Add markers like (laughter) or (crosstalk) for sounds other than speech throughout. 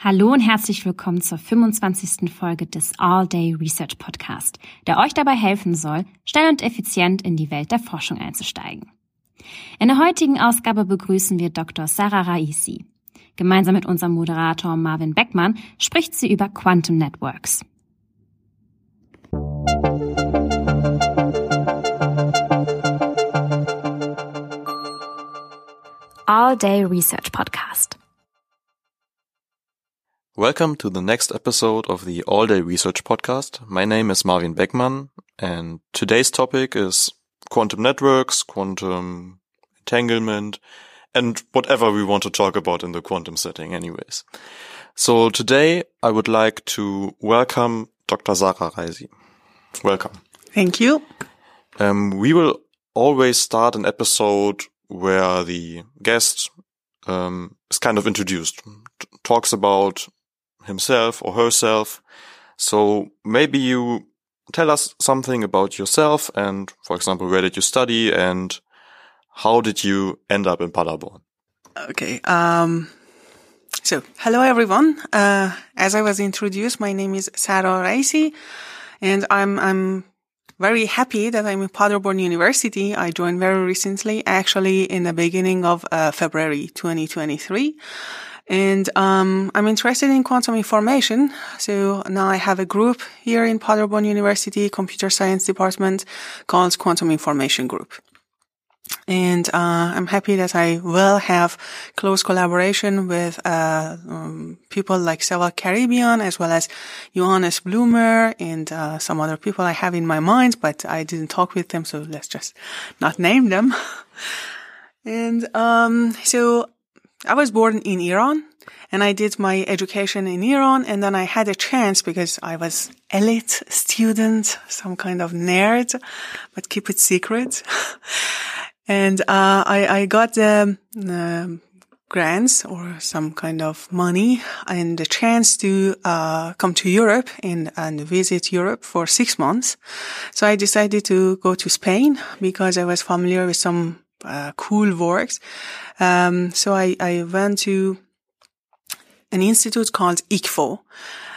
Hallo und herzlich willkommen zur 25. Folge des All Day Research Podcast, der euch dabei helfen soll, schnell und effizient in die Welt der Forschung einzusteigen. In der heutigen Ausgabe begrüßen wir Dr. Sarah Raisi. Gemeinsam mit unserem Moderator Marvin Beckmann spricht sie über Quantum Networks. All Day Research Podcast. Welcome to the next episode of the All Day Research Podcast. My name is Marvin Beckmann, and today's topic is quantum networks, quantum entanglement, and whatever we want to talk about in the quantum setting anyways. So today I would like to welcome Dr. Zahra Raissi. Welcome. Thank you. Um, we will always start an episode where the guest um, is kind of introduced, talks about himself or herself. So maybe you tell us something about yourself and, for example, where did you study and how did you end up in Paderborn? Okay. Um, so hello everyone. Uh, as I was introduced, my name is Zahra Raissi and I'm, I'm very happy that I'm in Paderborn University. I joined very recently, actually in the beginning of uh, February 2023. And um, I'm interested in quantum information. So now I have a group here in Paderborn University Computer Science Department called Quantum Information Group. And uh, I'm happy that I will have close collaboration with uh, um, people like Sevag Gharibian as well as Johannes Blömer and uh, some other people I have in my mind, but I didn't talk with them, so let's just not name them. (laughs) and um, so I was born in Iran and I did my education in Iran and then I had a chance because I was elite student, some kind of nerd, but keep it secret. (laughs) and, uh, I, I got the, uh, grants or some kind of money and the chance to, uh, come to Europe and, and visit Europe for six months. So I decided to go to Spain because I was familiar with some uh, cool works. Um, so I, I went to an institute called ICFO,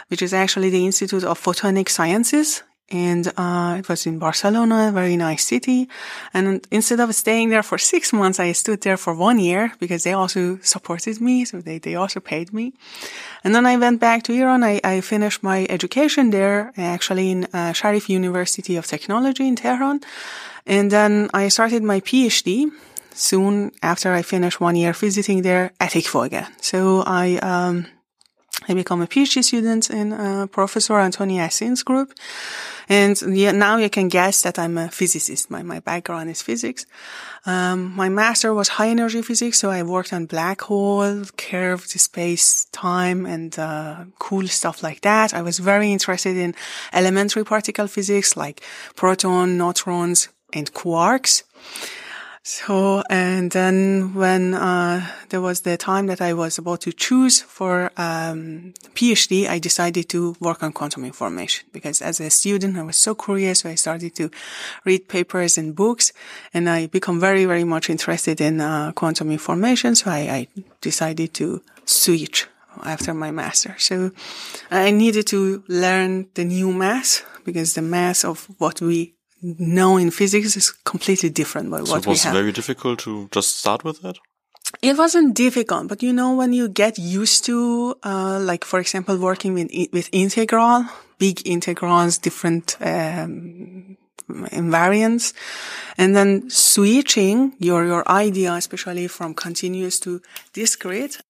which is actually the Institute of Photonic Sciences. And uh, it was in Barcelona, a very nice city. And instead of staying there for six months, I stood there for one year because they also supported me. So they, they also paid me. And then I went back to Iran. I, I finished my education there, actually in uh, Sharif University of Technology in Tehran. And then I started my PhD soon after I finished one year visiting there at ICFO again. So I, um, I become a PhD student in uh, Professor Antonio Acín's group. And yeah, now you can guess that I'm a physicist. My, my background is physics. Um, my master was high energy physics. So I worked on black hole, curved space, time and, uh, cool stuff like that. I was very interested in elementary particle physics like proton, neutrons, and quarks. So, and then when, uh, there was the time that I was about to choose for, um, PhD, I decided to work on quantum information because as a student, I was so curious. So I started to read papers and books and I become very, very much interested in, uh, quantum information. So I, I decided to switch after my master. So I needed to learn the new math because the math of what we know in physics is completely different by so what it was we have. very difficult to just start with that? It wasn't difficult, but you know, when you get used to, uh, like, for example, working with, with integral, big integrals, different, um, invariants, and then switching your, your idea, especially from continuous to discrete,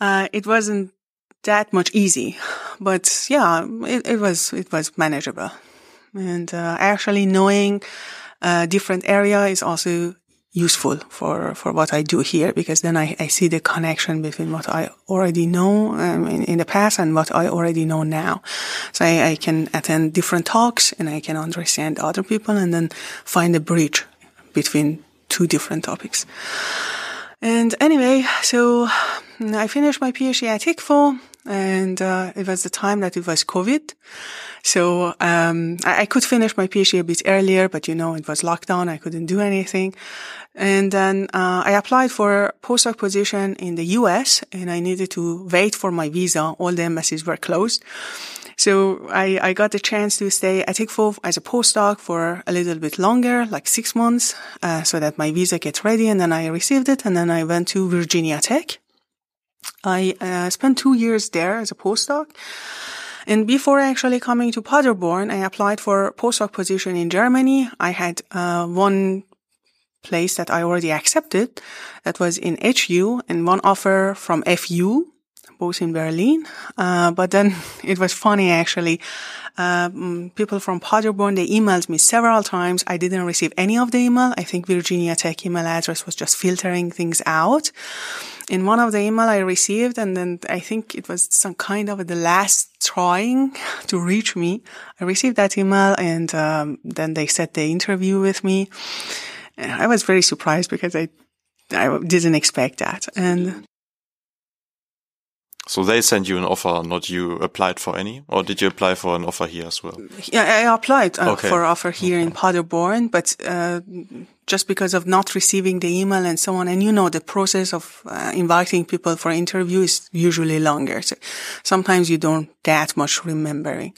uh, it wasn't that much easy, but yeah, it, it was, it was manageable. And uh, actually knowing a different area is also useful for, for what I do here because then I, I see the connection between what I already know um, in, in, the past and what I already know now. So I, I can attend different talks and I can understand other people and then find a bridge between two different topics. And anyway, so I finished my PhD at ICFO and uh, it was the time that it was COVID. So um, I, I, could finish my PhD a bit earlier, but you know it was lockdown. I couldn't do anything, and then uh, I applied for a postdoc position in the U.S. and I needed to wait for my visa. All the embassies were closed. So I, I got the chance to stay at ICFO as a postdoc for a little bit longer, like six months, uh, so that my visa gets ready. And then I received it. And then I went to Virginia Tech. I uh, spent two years there as a postdoc. And before actually coming to Paderborn, I applied for a postdoc position in Germany. I had uh, one place that I already accepted that was in HU and one offer from FU both in Berlin. Uh, but then (laughs) it was funny actually. Um, people from Paderborn, they emailed me several times. I didn't receive any of the email. I think Virginia Tech email address was just filtering things out. In one of the email I received, and then I think it was some kind of the last trying (laughs) to reach me. I received that email and um, then they set the interview with me. I was very surprised because I I didn't expect that. And so they sent you an offer, not you applied for any, or did you apply for an offer here as well? Yeah, I applied uh, okay. for offer here okay. in Paderborn, but uh, just because of not receiving the email and so on, and you know the process of uh, inviting people for interview is usually longer. So sometimes you don't that much remembering.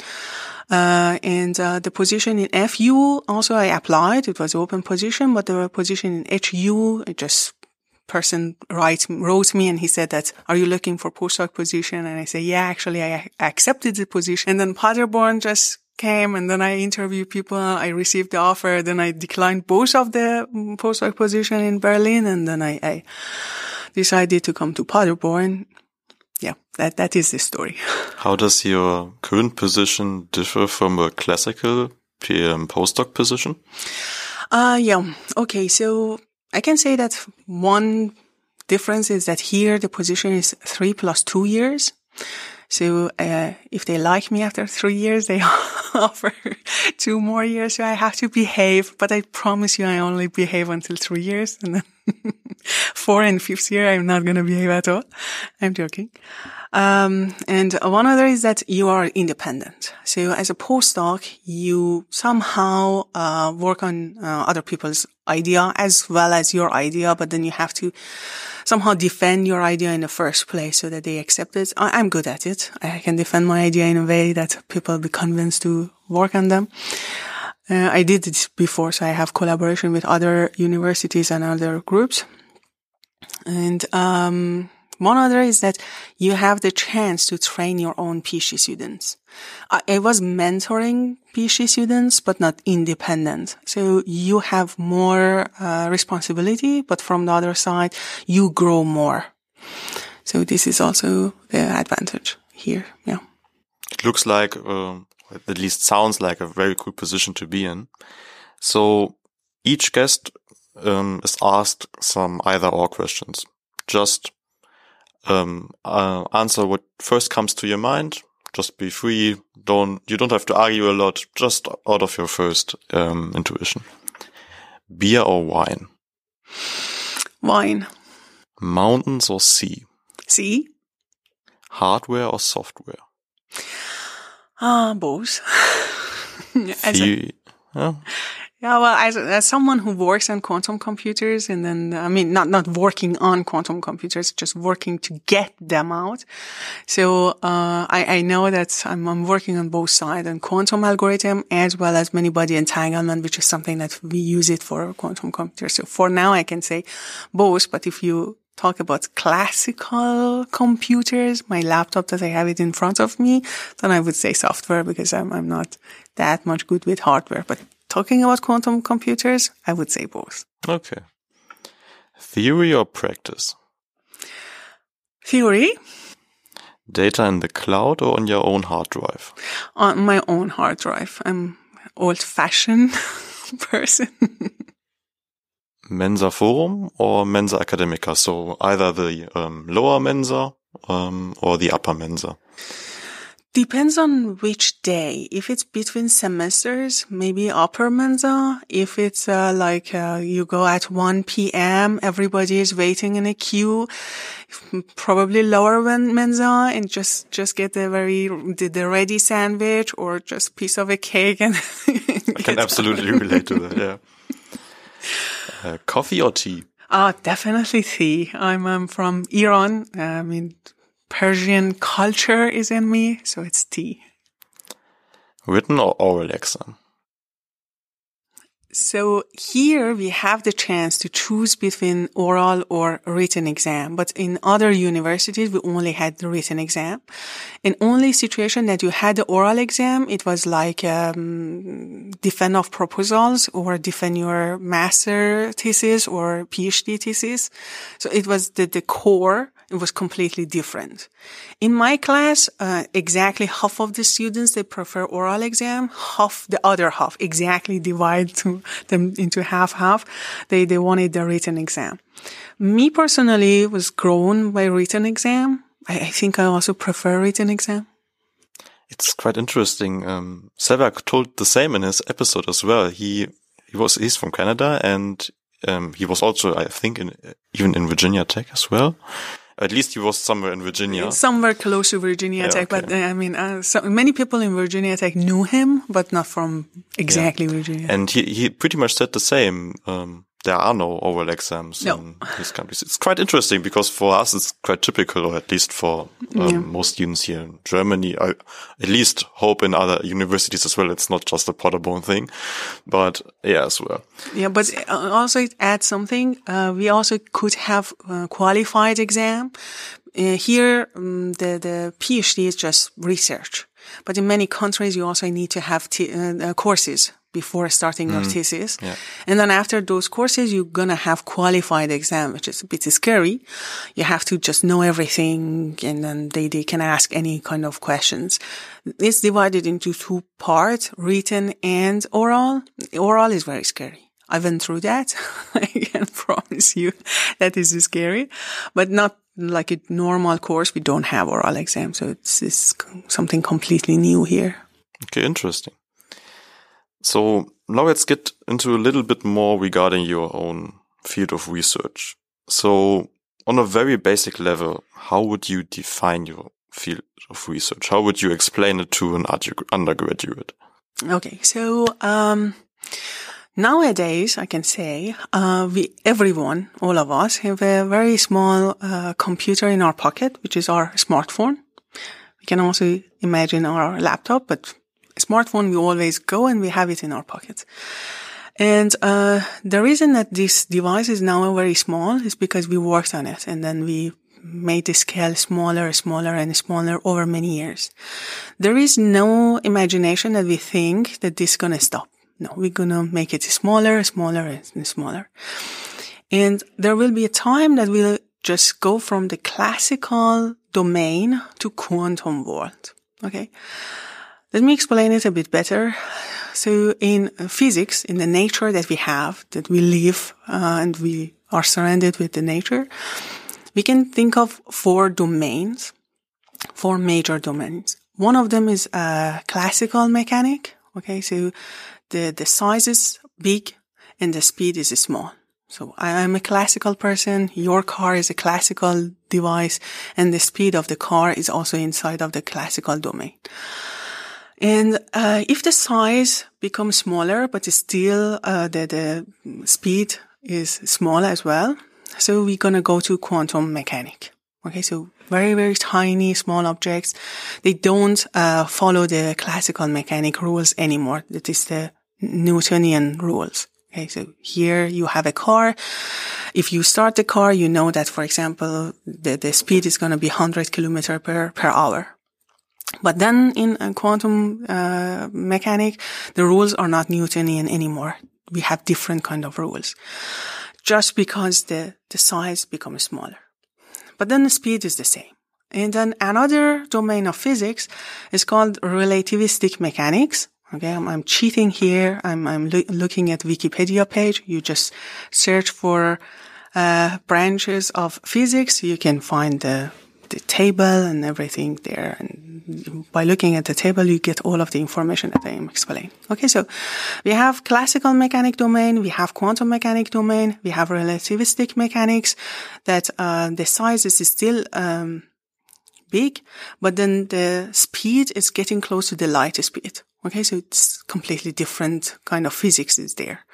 Uh, and uh, the position in FU also I applied. It was open position, but the position in HU it just person write, wrote me and he said that, are you looking for postdoc position? And I say, yeah, actually I accepted the position. And then Paderborn just came and then I interviewed people. I received the offer. Then I declined both of the postdoc position in Berlin. And then I, I decided to come to Paderborn. Yeah, that, that is the story. (laughs) How does your current position differ from a classical PM postdoc position? Uh, yeah. Okay. So I can say that one difference is that here the position is three plus two years. So uh, if they like me after three years, they (laughs) offer two more years. So I have to behave, but I promise you, I only behave until three years, and then (laughs) four and fifth year, I'm not going to behave at all. I'm joking. Um, and one other is that you are independent. So as a postdoc, you somehow uh, work on uh, other people's idea as well as your idea, but then you have to somehow defend your idea in the first place so that they accept it. I- am good at it. I can defend my idea in a way that people be convinced to work on them. Uh, I did it before, so I have collaboration with other universities and other groups. And um, one other is that you have the chance to train your own PhD students. I, I was mentoring PhD students, but not independent. So you have more uh, responsibility, but from the other side, you grow more. So this is also the advantage here. Yeah. It looks like, uh, at least sounds like a very cool position to be in. So each guest um, is asked some either or questions. Just um, uh, answer what first comes to your mind. Just be free. Don't you don't have to argue a lot. Just out of your first um, intuition. Beer or wine? Wine. Mountains or sea? Sea. Hardware or software? Ah, uh, both. (laughs) The, yeah. Yeah, well, as, as someone who works on quantum computers and then, I mean, not, not working on quantum computers, just working to get them out. So, uh, I, I know that I'm, I'm working on both sides on quantum algorithm as well as many body entanglement, which is something that we use it for quantum computers. So for now, I can say both, but if you talk about classical computers, my laptop that I have it in front of me, then I would say software because I'm, I'm not that much good with hardware, but talking about quantum computers, I would say both. Okay. Theory or practice? Theory. Data in the cloud or on your own hard drive? On my own hard drive. I'm old fashioned (laughs) person. Mensa Forum or Mensa Academica? So either the um, lower Mensa um, or the upper Mensa? Depends on which day. If it's between semesters, maybe upper Mensa. If it's uh, like uh, you go at 1 p.m., everybody is waiting in a queue, probably lower Mensa and just just get the very the, the ready sandwich or just piece of a cake. And (laughs) I can absolutely relate to that. Yeah. Uh, coffee or tea? Ah, definitely tea. I'm, I'm from Iran. I mean, Persian culture is in me, so it's T. Written or oral exam? So here we have the chance to choose between oral or written exam, but in other universities we only had the written exam. In only situation that you had the oral exam, it was like um, defend of proposals or defend your master thesis or PhD thesis. So it was the, the core it was completely different. In my class, uh, exactly half of the students, they prefer oral exam. Half, the other half, exactly divide to (laughs) them into half half. They, they wanted the written exam. Me personally was grown by written exam. I, I think I also prefer written exam. It's quite interesting. Um, Sevag told the same in his episode as well. He, he was, he's from Canada and, um, he was also, I think, in, even in Virginia Tech as well. At least he was somewhere in Virginia. Somewhere close to Virginia yeah, Tech, okay. but uh, I mean, uh, so many people in Virginia Tech knew him, but not from exactly yeah. Virginia. And he he pretty much said the same. Um, there are no oral exams no. in these countries. It's quite interesting because for us it's quite typical, or at least for um, yeah. most students here in Germany. I at least hope in other universities as well. It's not just a Paderborn thing, but yeah, as well. Yeah, but uh, also it adds something. Uh, we also could have a qualified exam. Uh, here, um, the the PhD is just research, but in many countries you also need to have uh, courses before starting your mm. thesis. Yeah. And then after those courses, you're going to have qualified exam, which is a bit scary. You have to just know everything and then they, they can ask any kind of questions. It's divided into two parts, written and oral. Oral is very scary. I went through that. (laughs) I can (laughs) promise you that is scary, but not like a normal course. We don't have oral exam. So it's, it's something completely new here. Okay. Interesting. So now let's get into a little bit more regarding your own field of research. So on a very basic level, how would you define your field of research? How would you explain it to an undergraduate? Okay. So, um, Nowadays, I can say, uh, we, everyone, all of us have a very small, uh, computer in our pocket, which is our smartphone. We can also imagine our laptop, but smartphone, we always go and we have it in our pockets. And uh, the reason that this device is now very small is because we worked on it and then we made the scale smaller, smaller, and smaller over many years. There is no imagination that we think that this is gonna stop. No, we're gonna make it smaller, smaller, and smaller. And there will be a time that we'll just go from the classical domain to quantum world. Okay. Let me explain it a bit better. So in physics, in the nature that we have, that we live uh, and we are surrounded with the nature, we can think of four domains, four major domains. One of them is classical mechanic. Okay, so the the size is big and the speed is small. So I am a classical person. Your car is a classical device, and the speed of the car is also inside of the classical domain. And uh, if the size becomes smaller, but still uh, the, the speed is small as well, so we're gonna go to quantum mechanic. Okay, so very very tiny small objects, they don't uh, follow the classical mechanic rules anymore. That is the Newtonian rules. Okay, so here you have a car. If you start the car, you know that, for example, the, the speed is going to be 100 kilometer per, per hour. But then in quantum uh, mechanic, the rules are not Newtonian anymore. We have different kind of rules, just because the the size becomes smaller. But then the speed is the same. And then another domain of physics is called relativistic mechanics. Okay, I'm, I'm cheating here. I'm I'm lo- looking at Wikipedia page. You just search for uh, branches of physics. You can find the the table and everything there. And by looking at the table, you get all of the information that I am explaining. Okay. So we have classical mechanic domain. We have quantum mechanic domain. We have relativistic mechanics that, uh, the size is still, um, big, but then the speed is getting close to the light speed. Okay, so it's completely different kind of physics is there.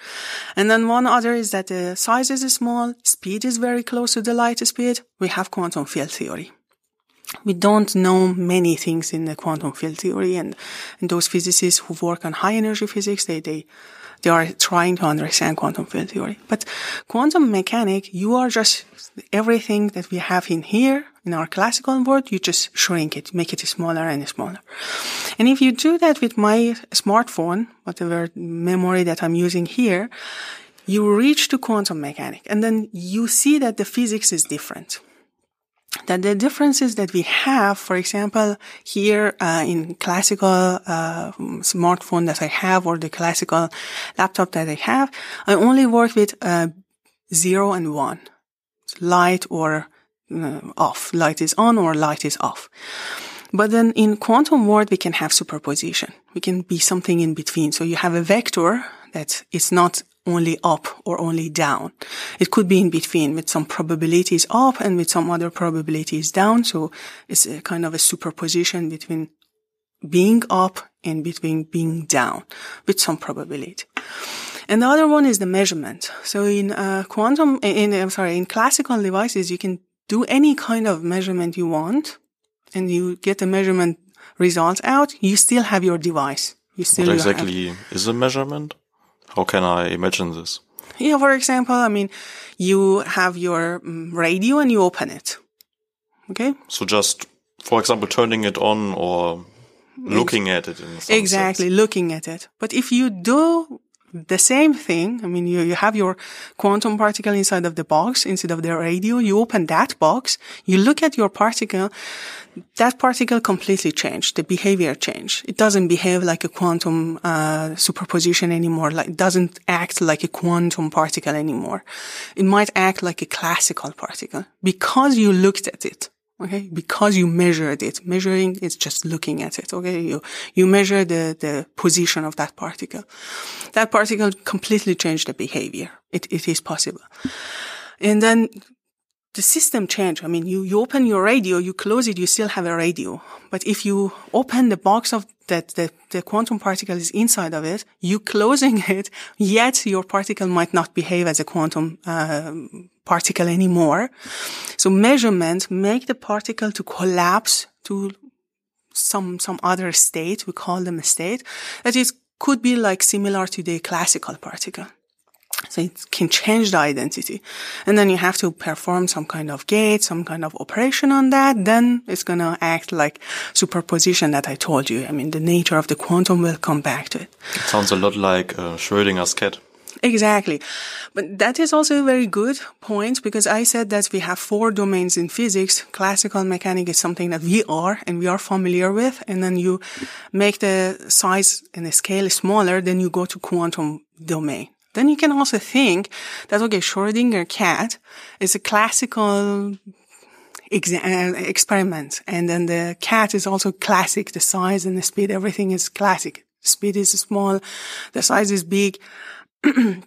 And then one other is that the size is small, speed is very close to the light speed. We have quantum field theory. We don't know many things in the quantum field theory and, and those physicists who work on high energy physics, they, they, they are trying to understand quantum field theory. But quantum mechanic, you are just everything that we have in here in our classical world, you just shrink it, make it smaller and smaller. And if you do that with my smartphone, whatever memory that I'm using here, you reach to quantum mechanic and then you see that the physics is different that the differences that we have, for example, here uh, in classical uh, smartphone that I have or the classical laptop that I have, I only work with uh, zero and one, light or uh, off, light is on or light is off. But then in quantum world, we can have superposition. We can be something in between. So you have a vector that is not only up or only down. It could be in between with some probabilities up and with some other probabilities down. So it's a kind of a superposition between being up and between being down with some probability. And the other one is the measurement. So in uh, quantum, in I'm sorry, in classical devices, you can do any kind of measurement you want, and you get the measurement results out. You still have your device. You still what exactly have, is a measurement? How can I imagine this? Yeah, for example, I mean, you have your mm, radio and you open it. Okay. So just, for example, turning it on or looking at it in exactly sense. looking at it. But if you do the same thing, I mean, you, you have your quantum particle inside of the box instead of the radio. You open that box, you look at your particle, that particle completely changed. The behavior changed. It doesn't behave like a quantum uh, superposition anymore. Like doesn't act like a quantum particle anymore. It might act like a classical particle because you looked at it. Okay. Because you measured it. Measuring is just looking at it. Okay. You, you measure the, the position of that particle. That particle completely changed the behavior. It, it is possible. And then the system changed. I mean, you, you open your radio, you close it, you still have a radio. But if you open the box of that, the, the quantum particle is inside of it, you closing (laughs) it, yet your particle might not behave as a quantum, uh, particle anymore. So measurements make the particle to collapse to some, some other state. We call them a state that is, could be like similar to the classical particle. So it can change the identity. And then you have to perform some kind of gate, some kind of operation on that. Then it's going to act like superposition that I told you. I mean, the nature of the quantum will come back to it. It sounds a lot like uh, Schrödinger's cat. Exactly. But that is also a very good point because I said that we have four domains in physics. Classical mechanics is something that we are and we are familiar with. And then you make the size and the scale smaller, then you go to quantum domain. Then you can also think that, okay, Schrodinger cat is a classical uh, experiment. And then the cat is also classic. The size and the speed, everything is classic. Speed is small. The size is big. (clears throat)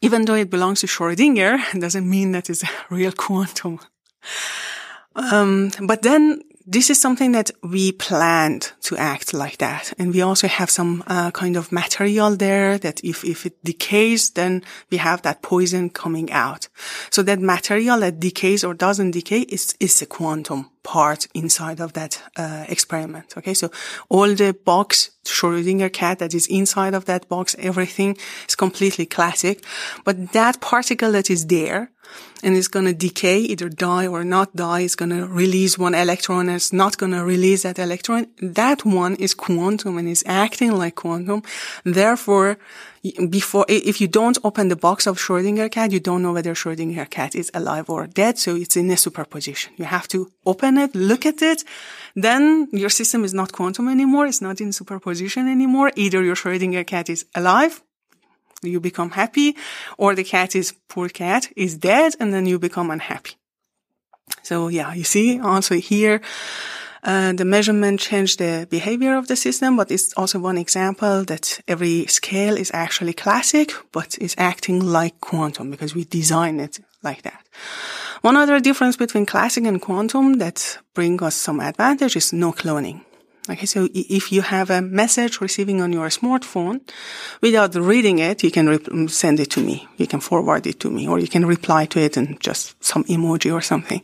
Even though it belongs to Schrodinger, (laughs) doesn't mean that it's a real quantum. Um, but then this is something that we planned to act like that. And we also have some uh, kind of material there that if, if it decays, then we have that poison coming out. So that material that decays or doesn't decay is, is a quantum part inside of that uh, experiment. Okay. So all the box Schrodinger cat that is inside of that box, everything is completely classic. But that particle that is there, and is going to decay, either die or not die. is going to release one electron it's not going to release that electron. That one is quantum and is acting like quantum. Therefore, before, if you don't open the box of Schrodinger cat, you don't know whether Schrodinger cat is alive or dead. So it's in a superposition. You have to open it, look at it. Then your system is not quantum anymore. It's not in superposition anymore. Either your Schrodinger cat is alive you become happy, or the cat is poor cat is dead, and then you become unhappy. So yeah, you see also here, uh, the measurement changed the behavior of the system, but it's also one example that every scale is actually classic, but is acting like quantum because we design it like that. One other difference between classic and quantum that bring us some advantage is no cloning. Okay, so if you have a message receiving on your smartphone, without reading it, you can re- send it to me. You can forward it to me, or you can reply to it and just some emoji or something.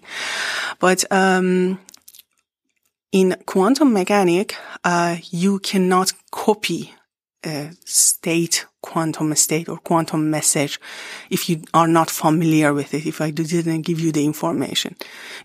But um, in quantum mechanic, uh, you cannot copy a state, quantum state or quantum message if you are not familiar with it, if I didn't give you the information.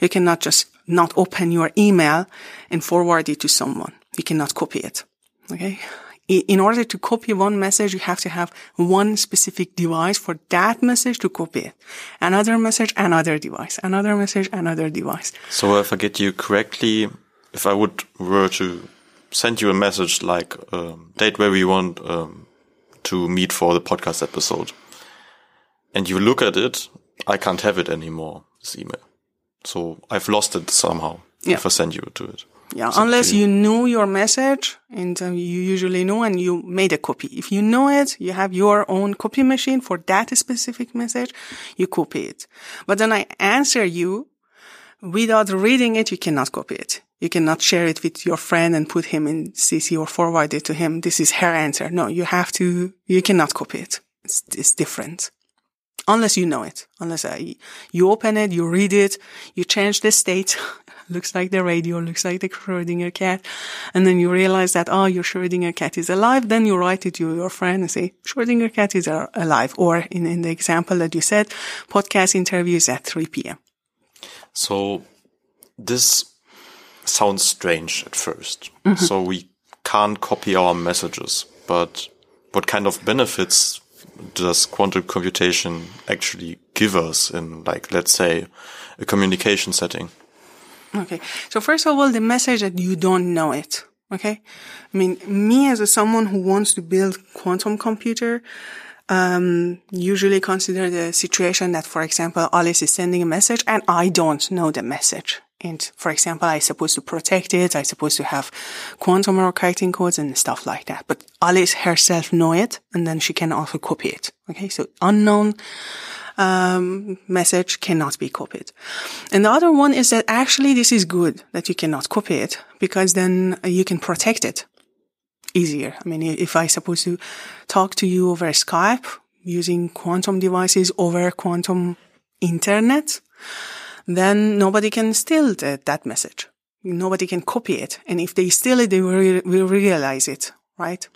You cannot just not open your email and forward it to someone. You cannot copy it. Okay. In order to copy one message, you have to have one specific device for that message to copy it. Another message, another device. Another message, another device. So if I get you correctly, if I would were to send you a message like um, date where we want um, to meet for the podcast episode, and you look at it, I can't have it anymore. This email. So I've lost it somehow yeah. if I send you to it. Yeah, unless you know your message and uh, you usually know and you made a copy. If you know it, you have your own copy machine for that specific message, you copy it. But then I answer you without reading it, you cannot copy it. You cannot share it with your friend and put him in CC or forward it to him. This is her answer. No, you have to, you cannot copy it. It's, it's different unless you know it, unless uh, you open it, you read it, you change the state. (laughs) looks like the radio, looks like the Schrödinger cat. And then you realize that, oh, your Schrödinger cat is alive. Then you write it to your friend and say, Schrödinger cat is alive. Or in, in the example that you said, podcast interviews at 3 p.m. So this sounds strange at 1st mm -hmm. So we can't copy our messages, but what kind of benefits does quantum computation actually give us in like, let's say, a communication setting? Okay. So first of all, the message that you don't know it. Okay. I mean, me as a someone who wants to build quantum computer, um, usually consider the situation that, for example, Alice is sending a message and I don't know the message. And for example, I supposed to protect it. I supposed to have quantum writing codes and stuff like that. But Alice herself know it and then she can also copy it. Okay. So unknown, um, message cannot be copied. And the other one is that actually this is good that you cannot copy it because then you can protect it easier. I mean, if I supposed to talk to you over Skype using quantum devices over quantum internet, then nobody can steal the, that message. Nobody can copy it. And if they steal it, they will, will realize it, right?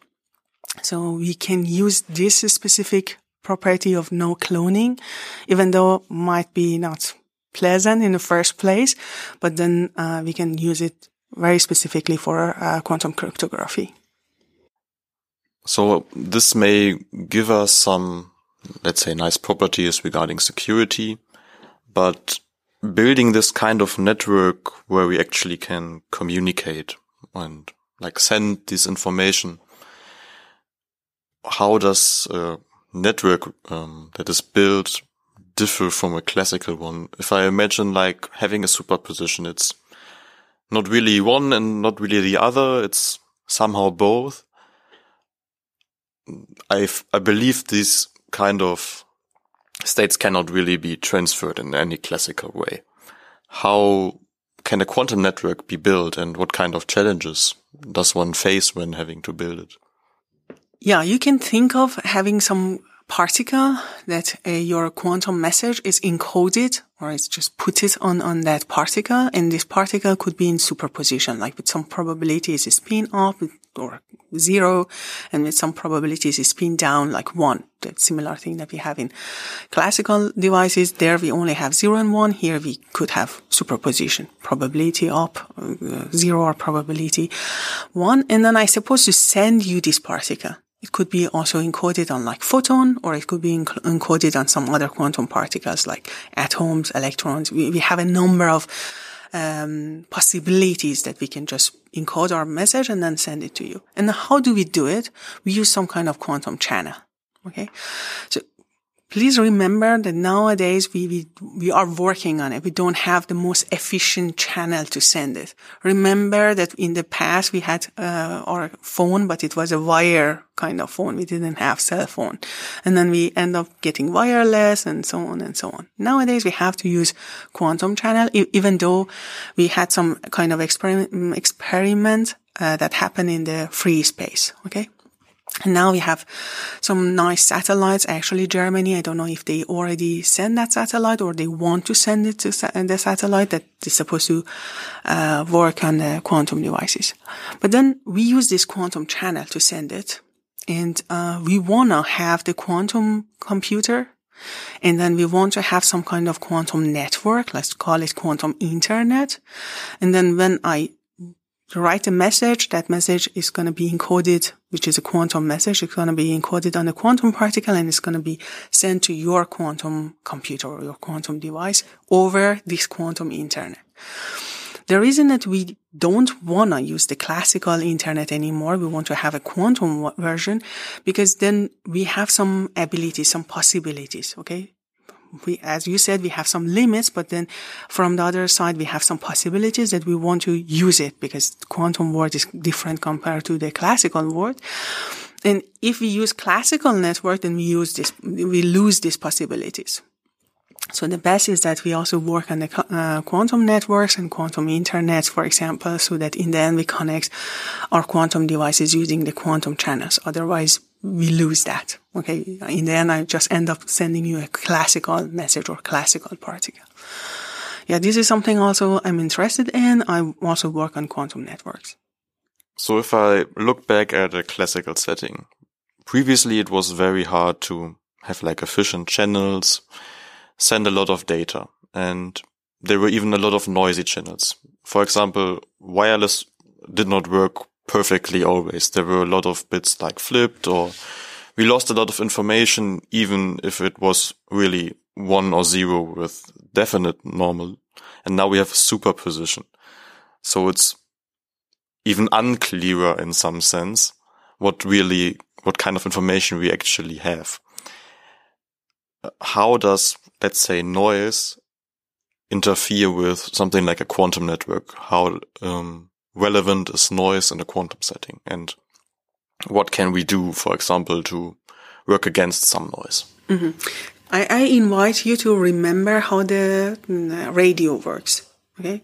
So we can use this specific property of no cloning, even though might be not pleasant in the first place, but then uh, we can use it very specifically for uh, quantum cryptography. So this may give us some, let's say, nice properties regarding security, but building this kind of network where we actually can communicate and like send this information, how does a network um, that is built differ from a classical one? If I imagine like having a superposition, it's not really one and not really the other. It's somehow both. I I believe these kind of states cannot really be transferred in any classical way. How can a quantum network be built and what kind of challenges does one face when having to build it? Yeah, you can think of having some particle that uh, your quantum message is encoded or it's just put it on, on that particle. And this particle could be in superposition, like with some probabilities is spin up or zero. And with some probabilities is spin down, like one. Similar thing that we have in classical devices. There we only have zero and one. Here we could have superposition, probability up, uh, zero or probability one. And then I suppose to send you this particle. It could be also encoded on like photon, or it could be enc- encoded on some other quantum particles like atoms, electrons. We, we have a number of um, possibilities that we can just encode our message and then send it to you. And how do we do it? We use some kind of quantum channel. Okay. So please remember that nowadays we, we, we are working on it. We don't have the most efficient channel to send it. Remember that in the past we had, uh, our phone, but it was a wire kind of phone. We didn't have cell phone. And then we end up getting wireless and so on and so on. Nowadays we have to use quantum channel, e- even though we had some kind of experiment, experiment, uh, that happened in the free space. Okay. And now we have some nice satellites. Actually, Germany, I don't know if they already send that satellite or they want to send it to the satellite that is supposed to uh, work on the quantum devices. But then we use this quantum channel to send it. And uh, we want to have the quantum computer. And then we want to have some kind of quantum network. Let's call it quantum internet. And then when I write a message. That message is going to be encoded, which is a quantum message. It's going to be encoded on a quantum particle and it's going to be sent to your quantum computer or your quantum device over this quantum internet. The reason that we don't want to use the classical internet anymore, we want to have a quantum version because then we have some abilities, some possibilities. Okay we, as you said, we have some limits, but then from the other side, we have some possibilities that we want to use it because quantum world is different compared to the classical world. And if we use classical network, then we use this, we lose these possibilities. So the best is that we also work on the uh, quantum networks and quantum internets, for example, so that in the end we connect our quantum devices using the quantum channels. Otherwise, we lose that. Okay. In the end, I just end up sending you a classical message or classical particle. Yeah, this is something also I'm interested in. I also work on quantum networks. So if I look back at a classical setting, previously it was very hard to have like efficient channels, send a lot of data, and there were even a lot of noisy channels. For example, wireless did not work perfectly always. There were a lot of bits like flipped or we lost a lot of information, even if it was really one or zero with definite normal. And now we have a superposition. So it's even unclearer in some sense what really, what kind of information we actually have. How does, let's say, noise interfere with something like a quantum network? How, um, relevant is noise in a quantum setting? And what can we do, for example, to work against some noise? Mm-hmm. I, I, invite you to remember how the mm, radio works. Okay.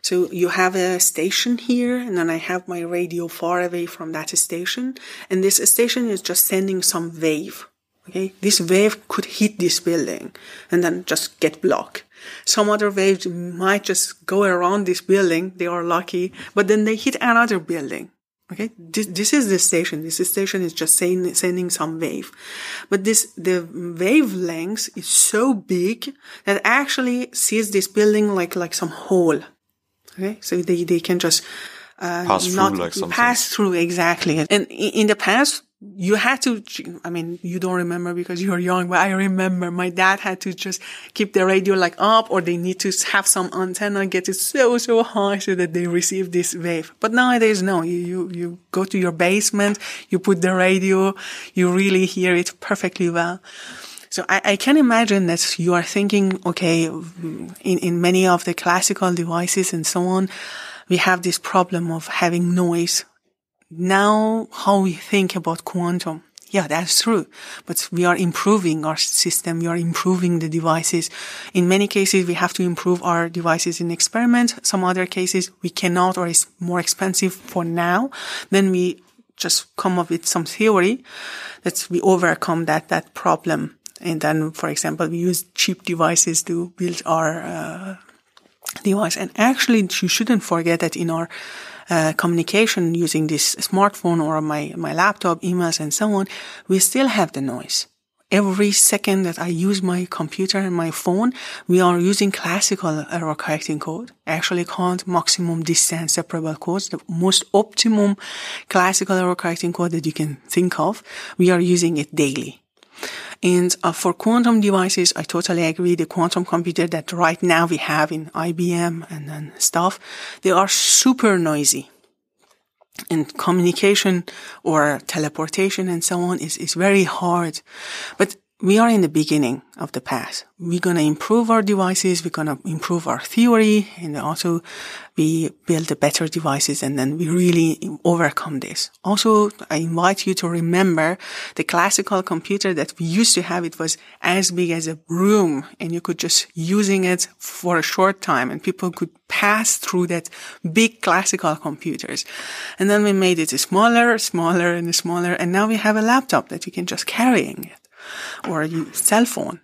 So you have a station here and then I have my radio far away from that station. And this station is just sending some wave. Okay. This wave could hit this building and then just get blocked. Some other waves might just go around this building. They are lucky, but then they hit another building. Okay. This, this is the station. This station is just saying, sending some wave, but this, the wavelength is so big that actually sees this building like, like some hole. Okay. So they, they can just, uh, pass not through like something. pass through exactly. And in the past, you had to, I mean, you don't remember because you're young, but I remember my dad had to just keep the radio like up or they need to have some antenna, get it so, so high so that they receive this wave. But nowadays, no, you, you, you go to your basement, you put the radio, you really hear it perfectly well. So I, I can imagine that you are thinking, okay, in, in many of the classical devices and so on, we have this problem of having noise now how we think about quantum. Yeah, that's true. But we are improving our system. We are improving the devices. In many cases, we have to improve our devices in experiment. Some other cases, we cannot or it's more expensive for now. Then we just come up with some theory that we overcome that, that problem. And then, for example, we use cheap devices to build our uh, device. And actually, you shouldn't forget that in our uh, communication using this smartphone or my, my laptop, emails and so on, we still have the noise. Every second that I use my computer and my phone, we are using classical error correcting code, actually called maximum distance separable codes, the most optimum classical error correcting code that you can think of. We are using it daily. And uh, for quantum devices, I totally agree. The quantum computer that right now we have in IBM and then stuff, they are super noisy. And communication or teleportation and so on is, is very hard. But we are in the beginning of the path. We're going to improve our devices. We're going to improve our theory and also we build the better devices and then we really overcome this. Also, I invite you to remember the classical computer that we used to have. It was as big as a room and you could just using it for a short time and people could pass through that big classical computers. And then we made it smaller, smaller and smaller. And now we have a laptop that you can just carrying it or a cell phone.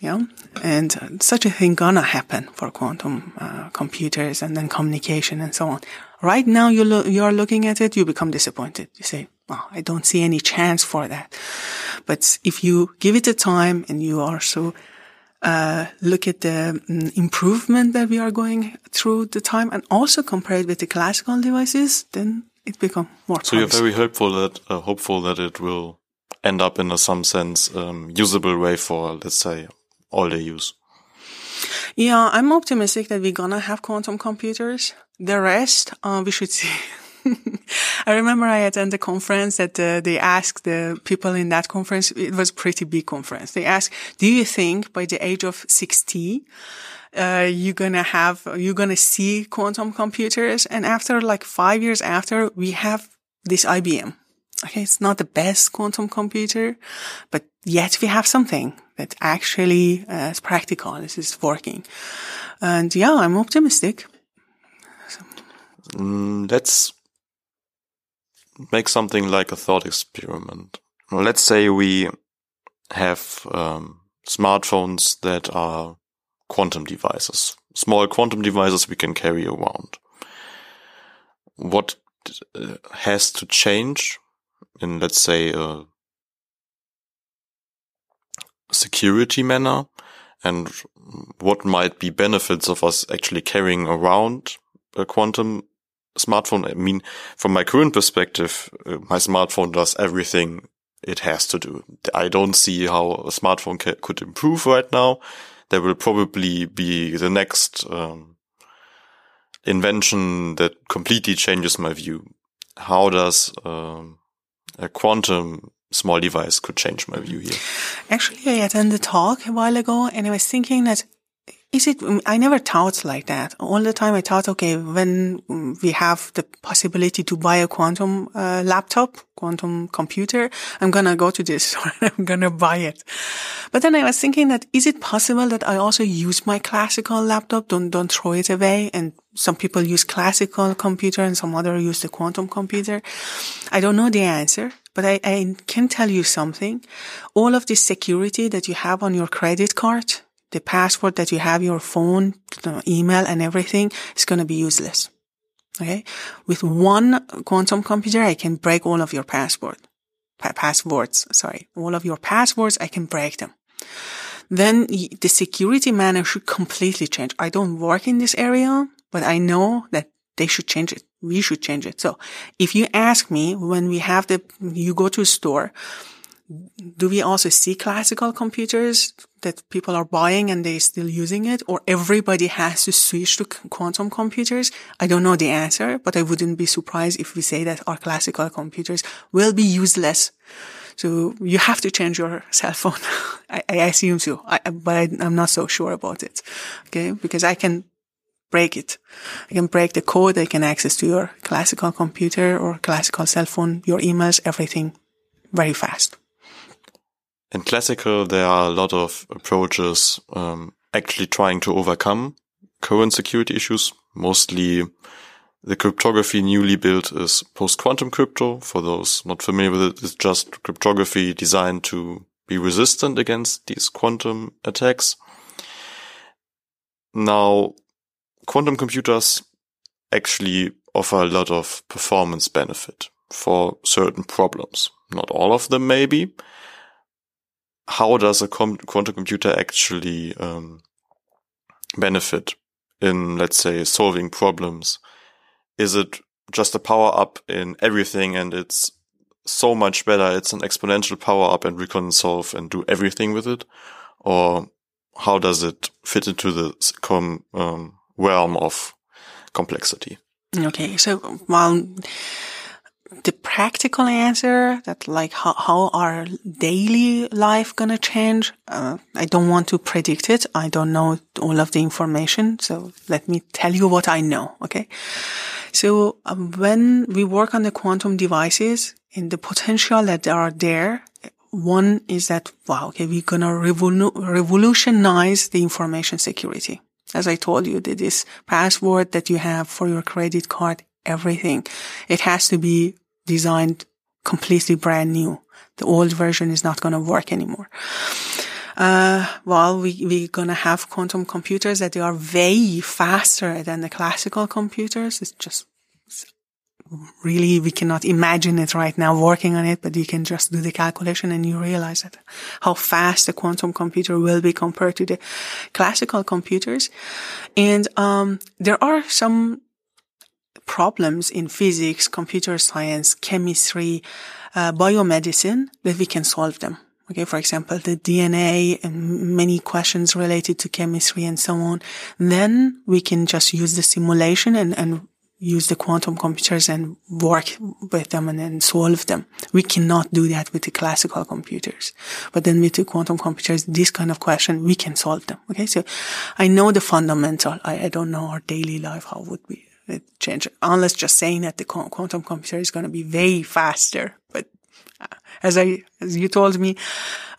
Yeah. And such a thing gonna happen for quantum uh, computers and then communication and so on. Right now you lo- you're looking at it, you become disappointed. You say, oh, I don't see any chance for that. But if you give it a time and you also uh, look at the um, improvement that we are going through the time and also compare it with the classical devices, then it becomes more. So promising. you're very hopeful that uh, hopeful that it will end up in a some sense um, usable way for let's say all the use. Yeah, I'm optimistic that we're gonna have quantum computers. The rest, uh, we should see. (laughs) I remember I attended a conference that uh, they asked the people in that conference, it was a pretty big conference. They asked, do you think by the age of 60, uh, you're gonna have, you're gonna see quantum computers? And after like five years after, we have this IBM. Okay. It's not the best quantum computer, but yet we have something that actually uh, is practical. This is working. And yeah, I'm optimistic. Mm, let's make something like a thought experiment. Let's say we have um, smartphones that are quantum devices, small quantum devices we can carry around. What uh, has to change in, let's say, a security manner and what might be benefits of us actually carrying around a quantum smartphone. I mean, from my current perspective, uh, my smartphone does everything it has to do. I don't see how a smartphone ca- could improve right now. There will probably be the next um, invention that completely changes my view. How does um, a quantum small device could change my view here? Actually, I attended a talk a while ago and I was thinking that is it, I never thought like that. All the time I thought, okay, when we have the possibility to buy a quantum uh, laptop, quantum computer, I'm gonna go to this (laughs) store I'm gonna buy it. But then I was thinking that is it possible that I also use my classical laptop? Don't, don't throw it away. And some people use classical computer and some other use the quantum computer. I don't know the answer, but I, I can tell you something. All of this security that you have on your credit card, the password that you have your phone, email and everything is going to be useless. Okay. With one quantum computer, I can break all of your password, pa- passwords. Sorry. All of your passwords, I can break them. Then the security manner should completely change. I don't work in this area, but I know that they should change it. We should change it. So if you ask me when we have the, you go to a store, do we also see classical computers that people are buying and they're still using it or everybody has to switch to quantum computers? I don't know the answer, but I wouldn't be surprised if we say that our classical computers will be useless. So you have to change your (laughs) cell phone. I, I, assume so, I, but I, I'm not so sure about it. Okay. Because I can break it. I can break the code. I can access to your classical computer or classical cell phone, your emails, everything very fast. In classical, there are a lot of approaches um, actually trying to overcome current security issues. Mostly the cryptography newly built is post-quantum crypto. For those not familiar with it, it's just cryptography designed to be resistant against these quantum attacks. Now, quantum computers actually offer a lot of performance benefit for certain problems. Not all of them, maybe, how does a quantum computer actually um, benefit in, let's say, solving problems? Is it just a power up in everything and it's so much better? It's an exponential power up and we can solve and do everything with it? Or how does it fit into the com, um, realm of complexity? Okay. So, well, the practical answer that like how, how our daily life gonna change, uh, I don't want to predict it. I don't know all of the information. So let me tell you what I know. Okay. So um, when we work on the quantum devices and the potential that are there, one is that, wow, okay, we're to revolu- revolutionize the information security. As I told you, this password that you have for your credit card, everything, it has to be designed completely brand new. The old version is not going to work anymore. Uh, well, we, we're going to have quantum computers that they are way faster than the classical computers. It's just really, we cannot imagine it right now working on it, but you can just do the calculation and you realize that how fast the quantum computer will be compared to the classical computers. And, um, there are some problems in physics, computer science, chemistry, uh, biomedicine that we can solve them. Okay, for example, the DNA and many questions related to chemistry and so on. Then we can just use the simulation and, and use the quantum computers and work with them and solve them. We cannot do that with the classical computers. But then with the quantum computers, this kind of question, we can solve them. Okay. So I know the fundamental. I, I don't know our daily life. How would we change unless just saying that the quantum computer is going to be way faster. But uh, as I, as you told me,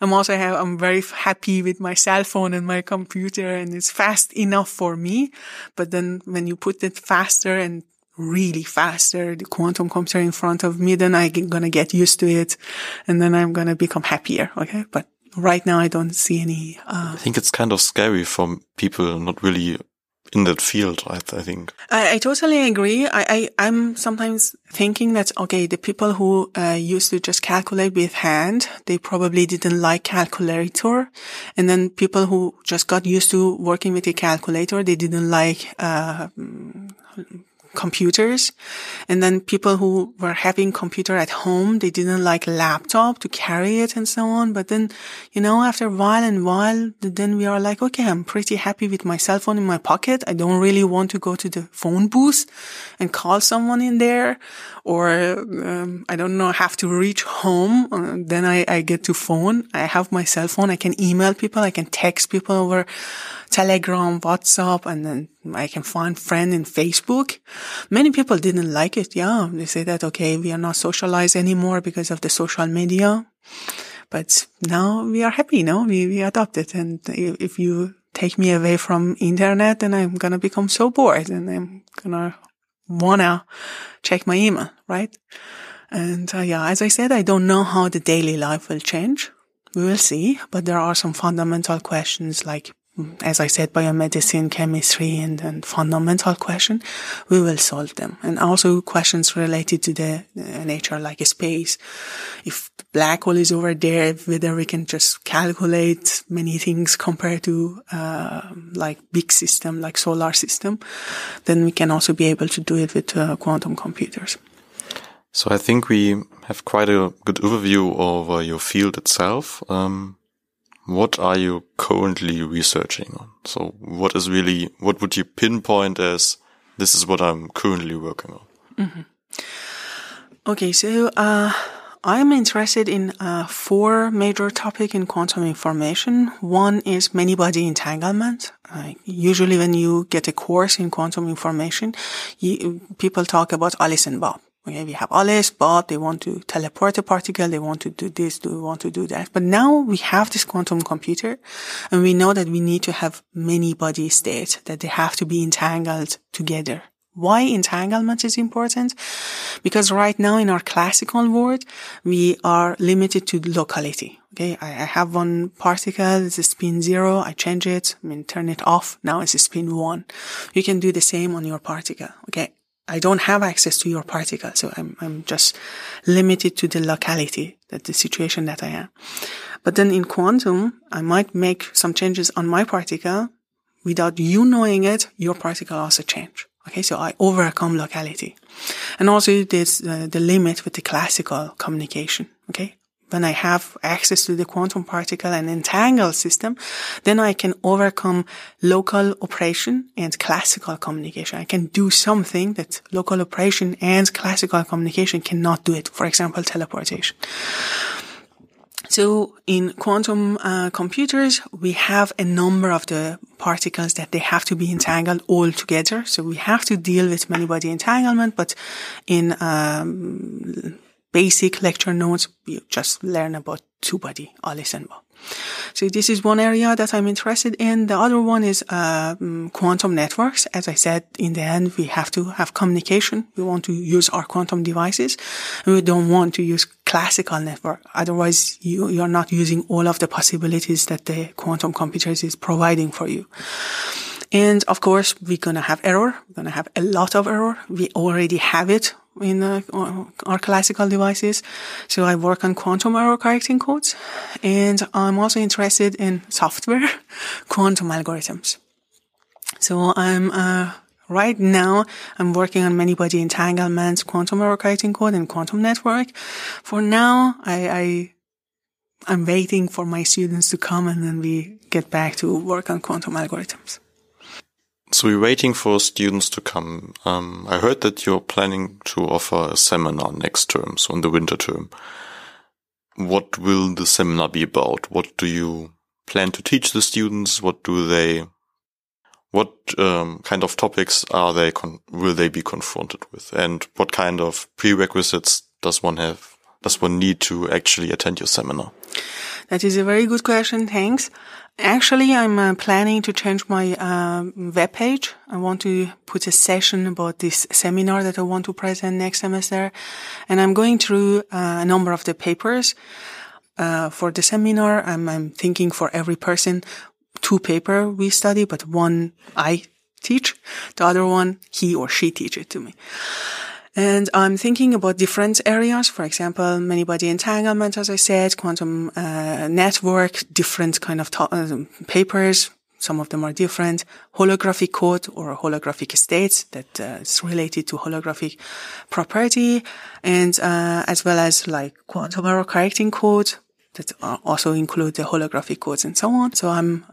I'm also have, I'm very happy with my cell phone and my computer and it's fast enough for me. But then when you put it faster and really faster, the quantum computer in front of me, then I'm going to get used to it and then I'm going to become happier. Okay. But right now I don't see any, uh, I think it's kind of scary for people not really in that field, I, I think. I, I, totally agree. I, I, am sometimes thinking that, okay, the people who uh, used to just calculate with hand, they probably didn't like calculator. And then people who just got used to working with a calculator, they didn't like, uh, computers. And then people who were having computer at home, they didn't like laptop to carry it and so on. But then, you know, after a while and while, then we are like, okay, I'm pretty happy with my cell phone in my pocket. I don't really want to go to the phone booth and call someone in there or, um, I don't know, have to reach home. Uh, then I, I get to phone. I have my cell phone. I can email people. I can text people over Telegram, WhatsApp, and then I can find friend in Facebook. Many people didn't like it. Yeah. They say that, okay, we are not socialized anymore because of the social media. But now we are happy. No, we, we adopt it. And if you take me away from internet, then I'm going to become so bored and I'm going to wanna check my email, right? And uh, yeah, as I said, I don't know how the daily life will change. We will see, but there are some fundamental questions like as I said, biomedicine, chemistry, and, and fundamental question, we will solve them. And also questions related to the uh, nature, like space. If black hole is over there, whether we can just calculate many things compared to, uh, like big system, like solar system, then we can also be able to do it with uh, quantum computers. So I think we have quite a good overview over your field itself. Um, what are you currently researching on? So what is really, what would you pinpoint as this is what I'm currently working on? Mm-hmm. Okay, so uh, I'm interested in uh, four major topics in quantum information. One is many body entanglement. Usually, when you get a course in quantum information, you, people talk about Alice and Bob. Okay, we have Alice, Bob, they want to teleport a particle, they want to do this, they want to do that. But now we have this quantum computer and we know that we need to have many body states, that they have to be entangled together. Why entanglement is important? Because right now in our classical world, we are limited to locality. Okay. I, I have one particle, it's a spin zero. I change it. I mean, turn it off. Now it's a spin one. You can do the same on your particle. Okay. I don't have access to your particle. So I'm, I'm just limited to the locality, that the situation that I am. But then in quantum, I might make some changes on my particle without you knowing it. Your particle also change. Okay. So I overcome locality and also there's uh, the limit with the classical communication. Okay. When I have access to the quantum particle and entangled system, then I can overcome local operation and classical communication. I can do something that local operation and classical communication cannot do it. For example, teleportation. So in quantum uh, computers, we have a number of the particles that they have to be entangled all together. So we have to deal with many-body entanglement, but in um, basic lecture notes, you just learn about two-body Alice and Bob. So this is one area that I'm interested in. The other one is uh, mm, quantum networks. As I said, in the end, we have to have communication. We want to use our quantum devices, and we don't want to use classical network. Otherwise, you, you're not using all of the possibilities that the quantum computers is providing for you. And of course, we're going to have error. We're going to have a lot of error. We already have it in uh, our classical devices. So I work on quantum error correcting codes and I'm also interested in software (laughs) quantum algorithms. So I'm, uh, right now I'm working on many body entanglements, quantum error correcting code and quantum network. For now, I, I I'm waiting for my students to come and then we get back to work on quantum algorithms. So we're waiting for students to come. Um, I heard that you're planning to offer a seminar next term, so in the winter term. What will the seminar be about? What do you plan to teach the students? What do they, what um, kind of topics are they, will they be confronted with? And what kind of prerequisites does one have, does one need to actually attend your seminar? That is a very good question. Thanks. Actually, I'm uh, planning to change my uh, web page. I want to put a session about this seminar that I want to present next semester. And I'm going through uh, a number of the papers. Uh, for the seminar, I'm, I'm thinking for every person, two paper we study, but one I teach, the other one he or she teach it to me. And I'm thinking about different areas. For example, many body entanglement, as I said, quantum uh, network, different kind of uh, papers. Some of them are different. Holographic code or holographic states that uh, is related to holographic property, and uh, as well as like quantum error correcting code that also include the holographic codes and so on. So I'm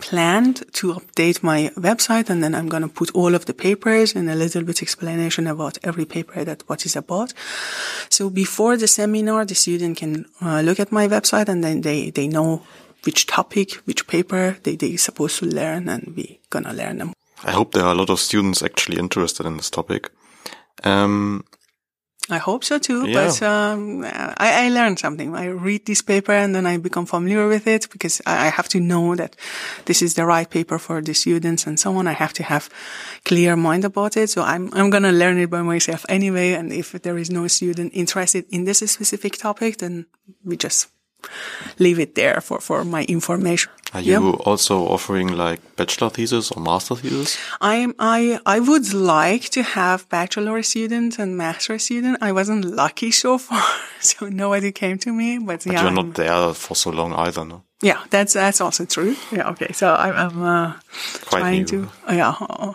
planned to update my website and then I'm going to put all of the papers and a little bit explanation about every paper that what is about. So before the seminar, the student can uh, look at my website and then they, they know which topic, which paper they, they supposed to learn and we gonna learn them. I hope there are a lot of students actually interested in this topic. Um, I hope so too, yeah. but um, I, I, learned something. I read this paper and then I become familiar with it because I, I have to know that this is the right paper for the students and so on. I have to have clear mind about it. So I'm I'm gonna learn it by myself anyway. And if there is no student interested in this specific topic, then we just leave it there for, for my information. Are you yep. also offering like bachelor thesis or master thesis? I'm, I, I would like to have bachelor student and master student. I wasn't lucky so far, (laughs) so nobody came to me, but, but yeah. you're not there for so long either, no? Yeah, that's, that's also true. Yeah. Okay. So I'm, I'm, uh, trying new. to, yeah.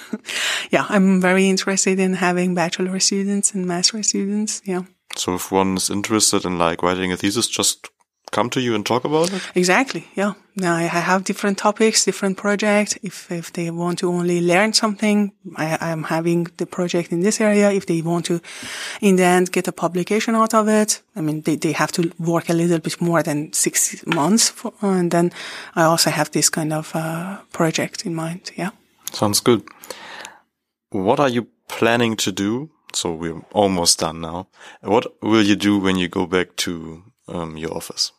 (laughs) yeah. I'm very interested in having bachelor students and master students. Yeah. So if one is interested in like writing a thesis, just come to you and talk about it? Exactly. Yeah. Now I have different topics, different projects. If, if they want to only learn something, I, am having the project in this area. If they want to, in the end, get a publication out of it, I mean, they, they have to work a little bit more than six months. For, and then I also have this kind of, uh, project in mind. Yeah. Sounds good. What are you planning to do so we're almost done now. What will you do when you go back to um, your office?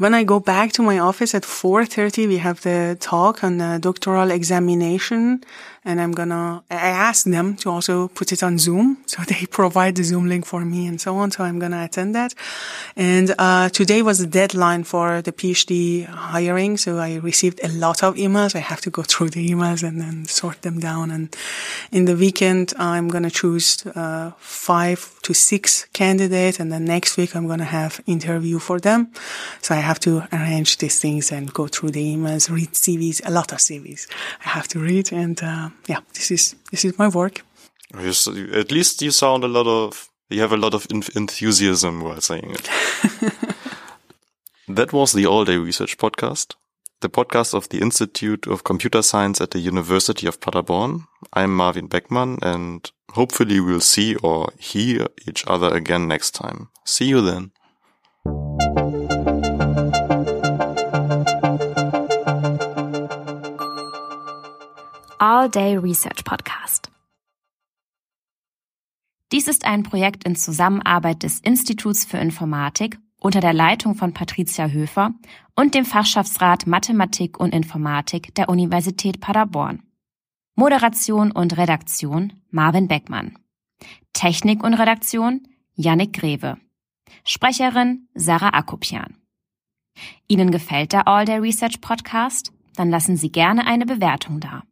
When I go back to my office at 4.30, we have the talk on the doctoral examination and I'm gonna, I asked them to also put it on Zoom. (laughs) So they provide the Zoom link for me and so on. So I'm gonna attend that. And, uh, today was the deadline for the PhD hiring. So I received a lot of emails. I have to go (laughs) through the emails and then sort them down. And in the weekend, I'm gonna choose, uh, five to six candidates. And then next week, I'm gonna have interview for them. So I have to arrange these things and go through the emails, read CVs, a lot of CVs I have to read and, uh, yeah, this is this is my work. at least you sound a lot of You have a lot of enthusiasm while saying it. (laughs) that was the All Day Research Podcast, the podcast of the Institute of Computer Science at the University of Paderborn. I'm Marvin Beckmann and hopefully we'll see or hear each other again next time. See you then. All Day Research Podcast. Dies ist ein Projekt in Zusammenarbeit des Instituts für Informatik unter der Leitung von Patricia Höfer und dem Fachschaftsrat Mathematik und Informatik der Universität Paderborn. Moderation und Redaktion Marvin Beckmann. Technik und Redaktion Yannick Greve. Sprecherin Sarah Akopian. Ihnen gefällt der All Day Research Podcast? Dann lassen Sie gerne eine Bewertung da.